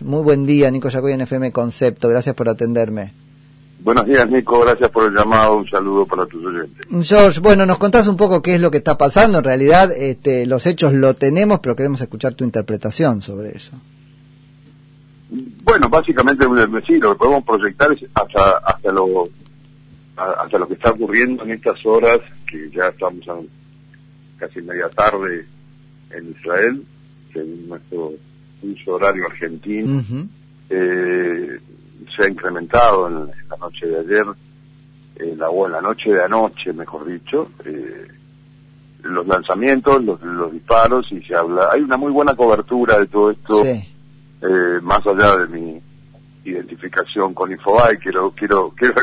Muy buen día, Nico Yacoy en FM Concepto. Gracias por atenderme. Buenos días, Nico. Gracias por el llamado. Un saludo para tus oyentes. George, bueno, nos contás un poco qué es lo que está pasando. En realidad, este, los hechos lo tenemos, pero queremos escuchar tu interpretación sobre eso. Bueno, básicamente, sí, lo que podemos proyectar es hasta, hasta, lo, hasta lo que está ocurriendo en estas horas, que ya estamos a casi media tarde en Israel, nuestro uso horario argentino. eh, se ha incrementado en, la noche de ayer, eh, la, o en la noche de anoche, mejor dicho, eh, los lanzamientos, los, los, disparos y se habla. Hay una muy buena cobertura de todo esto, eh, más allá de mi identificación con Infobae, quiero quiero quiero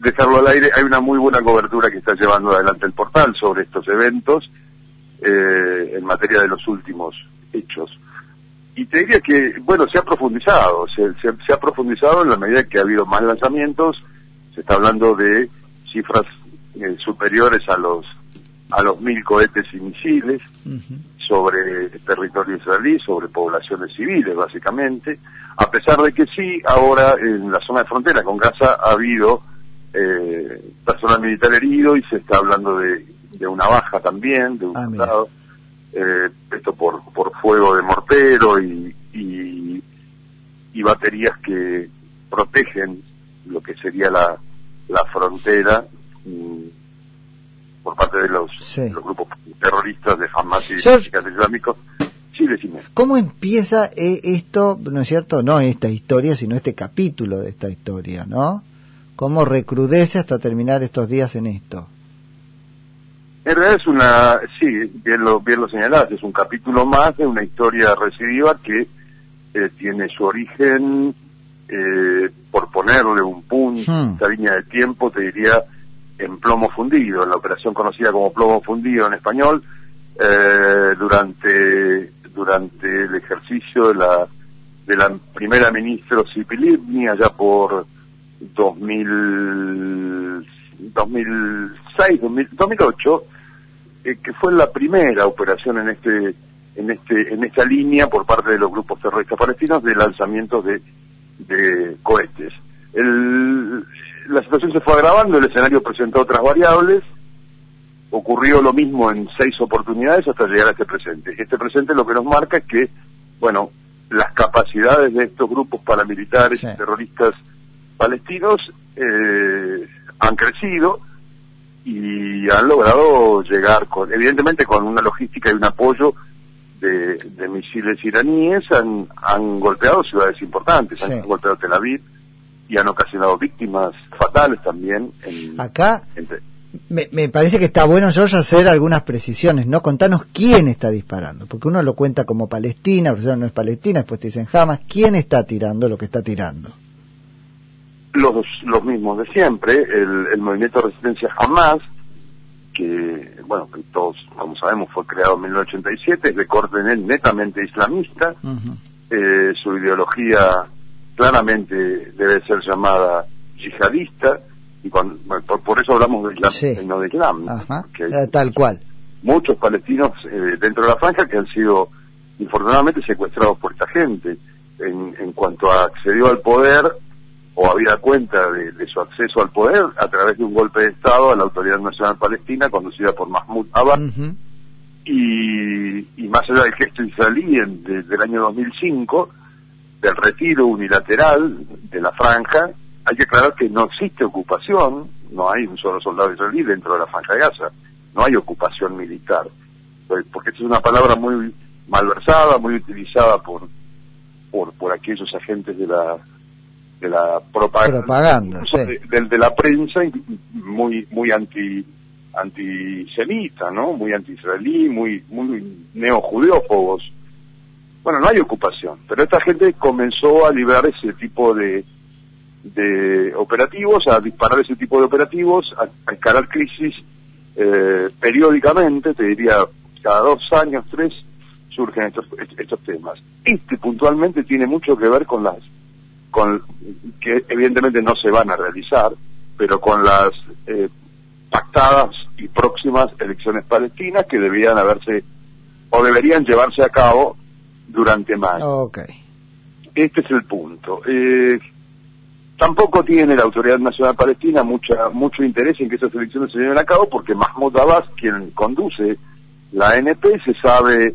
dejarlo al aire. Hay una muy buena cobertura que está llevando adelante el portal sobre estos eventos eh, en materia de los últimos hechos y te diría que, bueno, se ha profundizado, se, se, ha profundizado en la medida que ha habido más lanzamientos, se está hablando de cifras eh, superiores a los a los mil cohetes y misiles sobre territorio israelí, sobre poblaciones civiles, básicamente, a pesar de que sí, ahora en la zona de frontera con Gaza ha habido eh, personal militar herido y se está hablando de, de una baja también, de un ah, eh, esto por, por fuego de mortero y, y, baterías que protegen lo que sería la, la frontera mm, por parte de los, los, grupos terroristas de Hamas y de islámicos. Sí, decime. ¿Cómo empieza eh, esto, no es cierto, no esta historia, sino este capítulo de esta historia, ¿no? ¿Cómo recrudece hasta terminar estos días en esto? En realidad es una, sí, bien lo, bien lo señalás, es un capítulo más de una historia recidiva que eh, tiene su origen, eh, por ponerle un punto, hmm. esta línea de tiempo, te diría, en plomo fundido, en la operación conocida como plomo fundido en español, eh, durante, durante el ejercicio de la, de la primera ministra Sipilibni allá por 2000, 2006, 2008, eh, que fue la primera operación en este en este en esta línea por parte de los grupos terroristas palestinos de lanzamientos de, de cohetes. El, la situación se fue agravando, el escenario presentó otras variables, ocurrió lo mismo en seis oportunidades hasta llegar a este presente. Este presente lo que nos marca es que, bueno, las capacidades de estos grupos paramilitares y terroristas palestinos eh, han crecido, y han logrado llegar con, evidentemente con una logística y un apoyo de, misiles iraníes, han, han golpeado ciudades importantes, han golpeado Tel Aviv y han ocasionado víctimas fatales también. En, Acá me, me, parece que está bueno, George, hacer algunas precisiones, ¿no? Contanos quién está disparando, porque uno lo cuenta como Palestina, pero no es Palestina, después te dicen jamás, ¿quién está tirando lo que está tirando? los, los mismos de siempre, el, el movimiento de resistencia Hamas, que, bueno, que todos, como sabemos, fue creado en 1987, es de corte netamente islamista, eh, su ideología claramente debe ser llamada yihadista, y por, eso hablamos de Islam, no de Islam. Eh, tal cual. Muchos palestinos eh, dentro de la franja que han sido, infortunadamente, secuestrados por esta gente. En, en cuanto accedió al poder, o había cuenta de, su acceso al poder a través de un golpe de Estado a la Autoridad Nacional Palestina conducida por Mahmoud Abbas y, más allá del gesto israelí en, del año 2005 del retiro unilateral de la franja hay que aclarar que no existe ocupación no hay un solo soldado israelí dentro de la franja de Gaza no hay ocupación militar. Pues, porque esta es una palabra muy malversada muy utilizada por por, por aquellos agentes de la de la propaganda, de, la prensa muy muy anti antisemita, ¿no? Muy anti-israelí, muy muy neojudeófobos. Bueno, no hay ocupación, pero esta gente comenzó a librar ese tipo de de operativos, a disparar ese tipo de operativos, a, encarar crisis eh, periódicamente, te diría cada dos años, tres, surgen estos, estos temas. Este puntualmente tiene mucho que ver con las con que evidentemente no se van a realizar, pero con las eh, pactadas y próximas elecciones palestinas que debían haberse o deberían llevarse a cabo durante mayo. este es el punto. Eh, tampoco tiene la Autoridad Nacional Palestina mucha, mucho interés en que esas elecciones se lleven a cabo porque Mahmoud Abbas, quien conduce la ANP, se sabe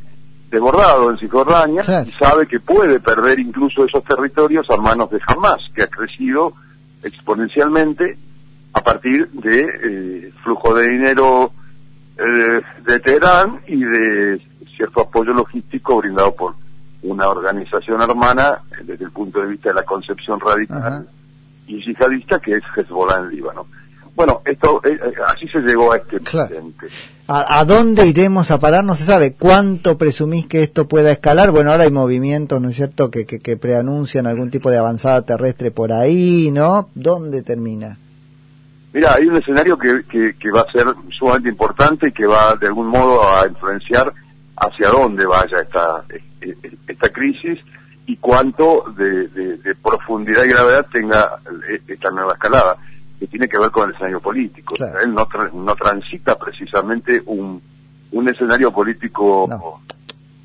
desbordado en Cisjordania y sabe que puede perder incluso esos territorios a manos de Hamas, que ha crecido exponencialmente a partir de eh, flujo de dinero eh, de Teherán y de cierto apoyo logístico brindado por una organización hermana eh, desde el punto de vista de la concepción radical y yihadista que es Hezbollah en Líbano. Bueno, esto eh, eh, así se llegó a este presente. ¿A, dónde iremos a parar? No se sabe. ¿Cuánto presumís que esto pueda escalar? Bueno, ahora hay movimientos, ¿no es cierto?, que, que, preanuncian algún tipo de avanzada terrestre por ahí, ¿no? ¿Dónde termina? Mira, hay un escenario que, que, va a ser sumamente importante y que va de algún modo a influenciar hacia dónde vaya esta, esta crisis y cuánto de, de profundidad y gravedad tenga esta nueva escalada que tiene que ver con el escenario político. Él no, no transita precisamente un, un escenario político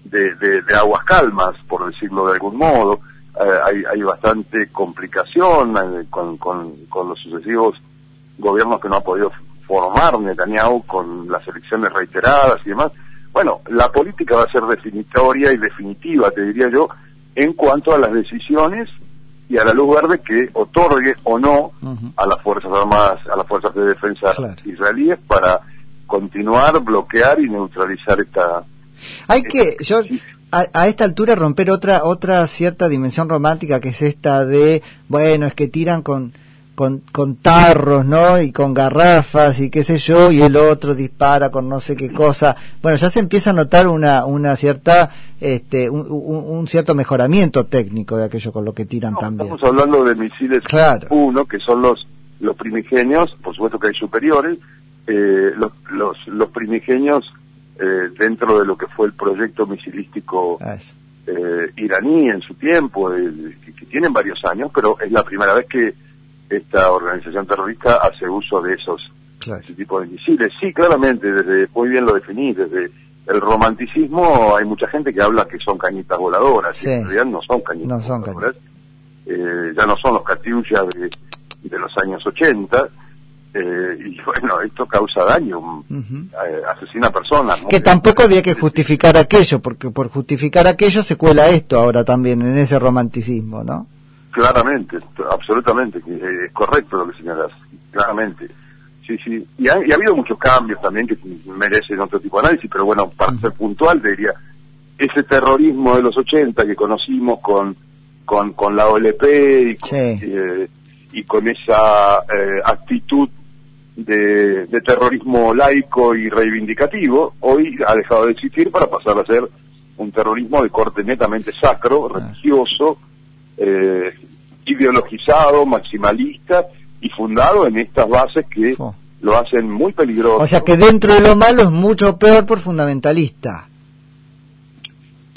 de, de, aguas calmas, por decirlo de algún modo. Eh, hay, hay bastante complicación eh, con, con, con los sucesivos gobiernos que no ha podido formar Netanyahu con las elecciones reiteradas y demás. Bueno, la política va a ser definitoria y definitiva, te diría yo, en cuanto a las decisiones y a la luz verde que otorgue o no a las Fuerzas Armadas, a las Fuerzas de Defensa israelíes para continuar, bloquear y neutralizar esta... Hay que, yo, a, esta altura romper otra otra cierta dimensión romántica que es esta de, bueno, es que tiran con con, con tarros, ¿no? Y con garrafas y qué sé yo, y el otro dispara con no sé qué cosa. Bueno, ya se empieza a notar una, una cierta, este, un, cierto mejoramiento técnico de aquello con lo que tiran también. Estamos hablando de misiles claro. uno, que son los, los primigenios, por supuesto que hay superiores, eh, los, los, los primigenios eh, dentro de lo que fue el proyecto misilístico eh, iraní en su tiempo, que, que tienen varios años, pero es la primera vez que esta organización terrorista hace uso de esos ese tipo de misiles. Sí, claramente, desde muy bien lo definí, desde el romanticismo hay mucha gente que habla que son cañitas voladoras, y en realidad no son cañitas voladoras, eh, ya no son los Katyusha de, de los años 80, eh, y bueno, esto causa daño, eh, asesina personas. Que tampoco había que justificar aquello, porque por justificar aquello se cuela esto ahora también en ese romanticismo, ¿no? Claramente, absolutamente, eh, es correcto lo que señalas, claramente. Sí, sí, y ha, habido muchos cambios también que merecen otro tipo de análisis, pero bueno, para ser puntual, diría, ese terrorismo de los 80 que conocimos con, con, con la OLP y con, eh, y con esa eh, actitud de, de, terrorismo laico y reivindicativo, hoy ha dejado de existir para pasar a ser un terrorismo de corte netamente sacro, religioso, eh, ideologizado, maximalista y fundado en estas bases que oh. lo hacen muy peligroso. O sea que dentro de lo malo es mucho peor por fundamentalista.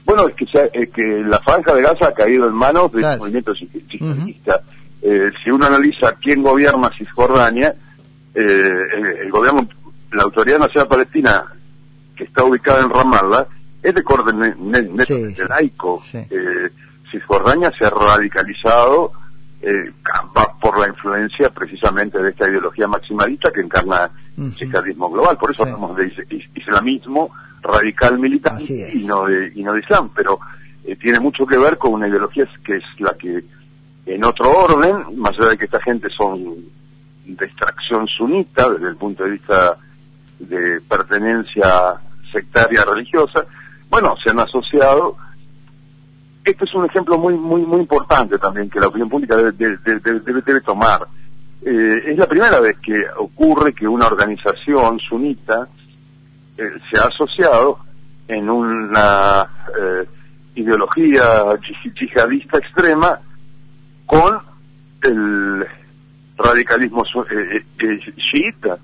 Bueno, es que, que la franja de Gaza ha caído en manos del movimiento yihadista. Eh, si uno analiza quién gobierna Cisjordania, eh, el, gobierno, la Autoridad Nacional Palestina, que está ubicada en Ramallah, es de corte laico. Eh, Cisjordania se ha radicalizado eh, por la influencia precisamente de esta ideología maximalista que encarna el yihadismo global. Por eso hablamos de islamismo radical militar y no de, y no de islam, pero eh, tiene mucho que ver con una ideología que es la que en otro orden, más allá de que esta gente son de extracción sunita desde el punto de vista de pertenencia sectaria religiosa, bueno, se han asociado este es un ejemplo muy muy muy importante también que la opinión pública debe, debe, tomar. Eh, es la primera vez que ocurre que una organización sunita eh, se ha asociado en una eh, ideología yihadista extrema con el radicalismo chiita.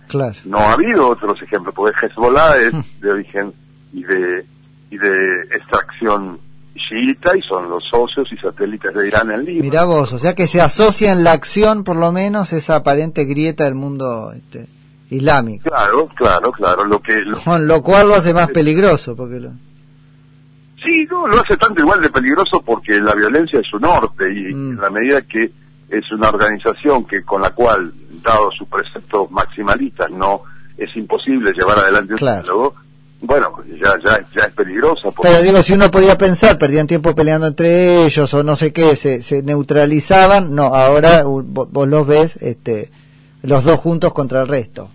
No ha habido otros ejemplos, porque Hezbollah es hmm. de origen y de, y de extracción y son los socios y satélites de Irán en Líbano. Mirá vos, o sea que se asocia en la acción por lo menos esa aparente grieta del mundo este, islámico. Claro, claro, claro. Lo que, Con lo cual lo hace más peligroso. porque lo... Sí, no, lo hace tanto igual de peligroso porque la violencia es su norte y Mm. en la medida que es una organización que con la cual, dado sus preceptos maximalistas, no es imposible llevar adelante un Claro. diálogo, bueno, ya, ya, ya es peligrosa. porque- Pero digo, si uno podía pensar, perdían tiempo peleando entre ellos o no sé qué, se, se neutralizaban, no, ahora uh, vo- vos los ves este, los dos juntos contra el resto.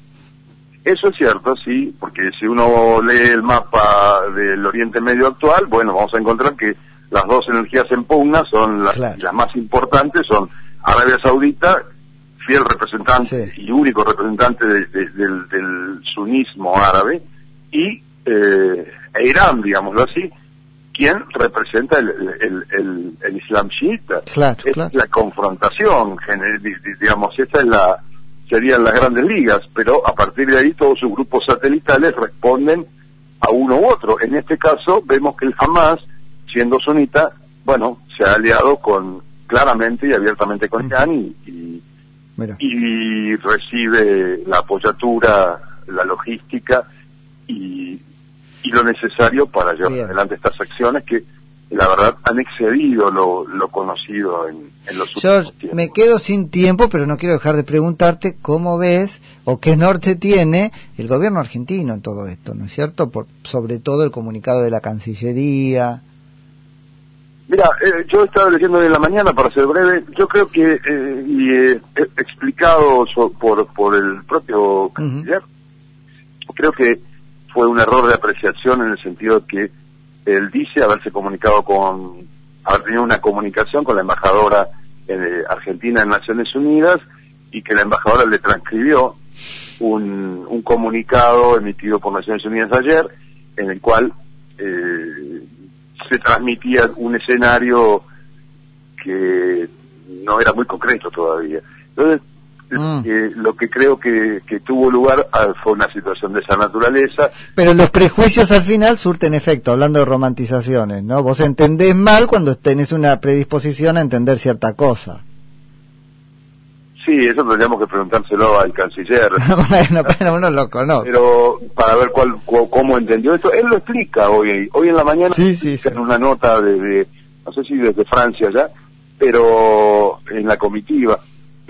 Eso es cierto, sí, porque si uno lee el mapa del Oriente Medio actual, bueno, vamos a encontrar que las dos energías en pugna son las, Claro. las más importantes, son Arabia Saudita, fiel representante Sí. y único representante de- de- del, del sunismo árabe, y eh, e Irán, digámoslo así, quien representa el, el- el- el Islam chiita. Claro, es claro. la confrontación, digamos, esta es la serían las grandes ligas, pero a partir de ahí todos sus grupos satelitales responden a uno u otro. En este caso vemos que el Hamas, siendo sunita, bueno, se ha aliado con claramente y abiertamente con Irán y, y recibe la apoyatura, la logística y, y lo necesario para llevar Bien. adelante estas acciones que la verdad han excedido lo, lo conocido en, en los últimos tiempos. me quedo sin tiempo, pero no quiero dejar de preguntarte cómo ves o qué norte tiene el gobierno argentino en todo esto, ¿no es cierto? Por, sobre todo el comunicado de la Cancillería. Mira, eh, yo estaba leyendo en la mañana, para ser breve, yo creo que, eh, y eh, explicado so- por, por el propio canciller, creo que fue un error de apreciación en el sentido de que él dice haberse comunicado con, haber tenido una comunicación con la embajadora eh, argentina en Naciones Unidas y que la embajadora le transcribió un, un comunicado emitido por Naciones Unidas ayer en el cual eh, se transmitía un escenario que no era muy concreto todavía. Entonces, Mm. eh, lo que creo que, que tuvo lugar ah, fue una situación de esa naturaleza. Pero los prejuicios al final surten efecto, hablando de romantizaciones, ¿no? Vos entendés mal cuando tenés una predisposición a entender cierta cosa. Sí, eso tendríamos que preguntárselo al canciller. bueno, pero uno lo conoce. pero para ver cuál, cu- cómo entendió esto. Él lo explica hoy, hoy en la mañana, Sí, sí, sí. en una nota de, de- no sé si desde Francia ya, pero en la comitiva.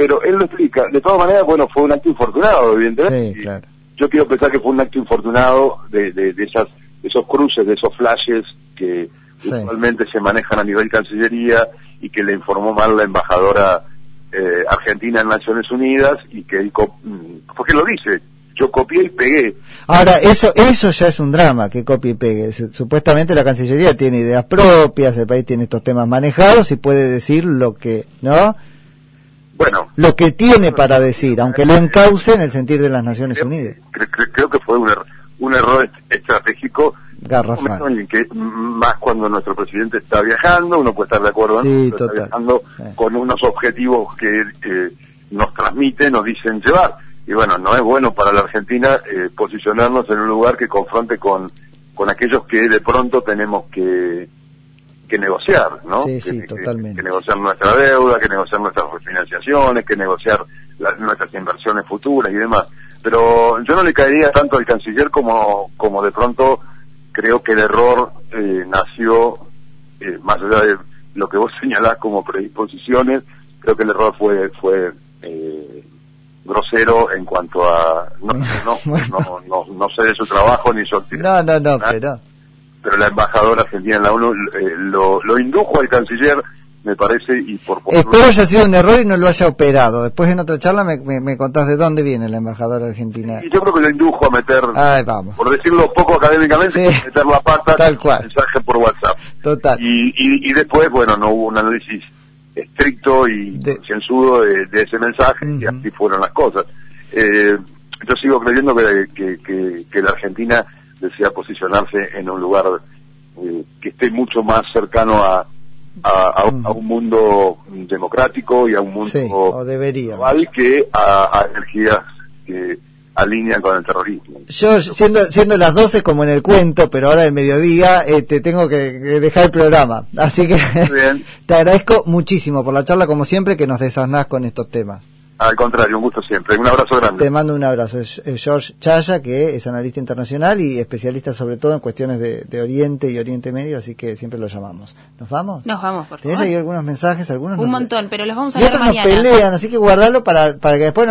Pero él lo explica. De todas maneras, bueno, fue un acto infortunado, evidentemente. Sí, claro. Yo quiero pensar que fue un acto infortunado de, de, de esas, de esos cruces, de esos flashes que Sí. usualmente se manejan a nivel Cancillería y que le informó mal la embajadora eh, argentina en Naciones Unidas y que él, mm, porque lo dice, yo copié y pegué. Ahora, eso eso ya es un drama, que copie y pegue. Supuestamente la Cancillería tiene ideas propias, el país tiene estos temas manejados y puede decir lo que, ¿no? Bueno, Lo que tiene para decir, aunque lo encauce en el sentir de las Naciones creo, Unidas. cre- cre- creo que fue un, er- un error est- estratégico. Garrafal. que, más cuando nuestro presidente está viajando, uno puede estar de acuerdo, Sí, está viajando Sí. con unos objetivos que eh, nos transmite, nos dicen llevar. Y bueno, no es bueno para la Argentina eh, posicionarnos en un lugar que confronte con, con aquellos que de pronto tenemos que, que negociar, ¿no? Sí, Que- sí, que- totalmente. que negociar nuestra deuda, que negociar nuestras refinanciaciones, que negociar las, nuestras inversiones futuras y demás. Pero yo no le caería tanto al canciller como, como de pronto creo que el error eh, nació, eh, más allá de lo que vos señalás como predisposiciones, creo que el error fue, fue eh, grosero en cuanto a no, no, Bueno. no, no, no sé de su trabajo ni su actividad No, no, no, pero... pero la embajadora argentina en la ONU eh, lo, lo indujo al canciller, me parece, y por Espero haya sido un error y no lo haya operado. Después en otra charla me, me, me contás de dónde viene la embajadora argentina. y yo creo que lo indujo a meter, Ay, vamos. por decirlo poco académicamente, Sí. meter la pata Tal cual. mensaje por WhatsApp. Total. Y, y, y después, bueno, no hubo un análisis estricto y De- censudo de, de ese mensaje, y así fueron las cosas. Eh, yo sigo creyendo que, que, que, que la Argentina desea posicionarse en un lugar eh, que esté mucho más cercano a, a, a un- a un mundo democrático y a un mundo Sí, o debería. global que a, energías que alinean con el terrorismo. Yo, siendo, siendo las 12 como en el cuento, pero ahora de mediodía, eh, te tengo que, dejar el programa. Así que te agradezco muchísimo por la charla, como siempre, que nos desasnás con estos temas. Al contrario, un gusto siempre. Un abrazo grande. Te mando un abrazo. Es, George Chaya, que es analista internacional y especialista sobre todo en cuestiones de, Oriente y Oriente Medio, así que siempre lo llamamos. ¿Nos vamos? Nos vamos, por favor. ¿Tienes ahí algunos mensajes? Algunos un montón, pero los vamos a leer mañana. nos pelean, así que guardalo para, para que después...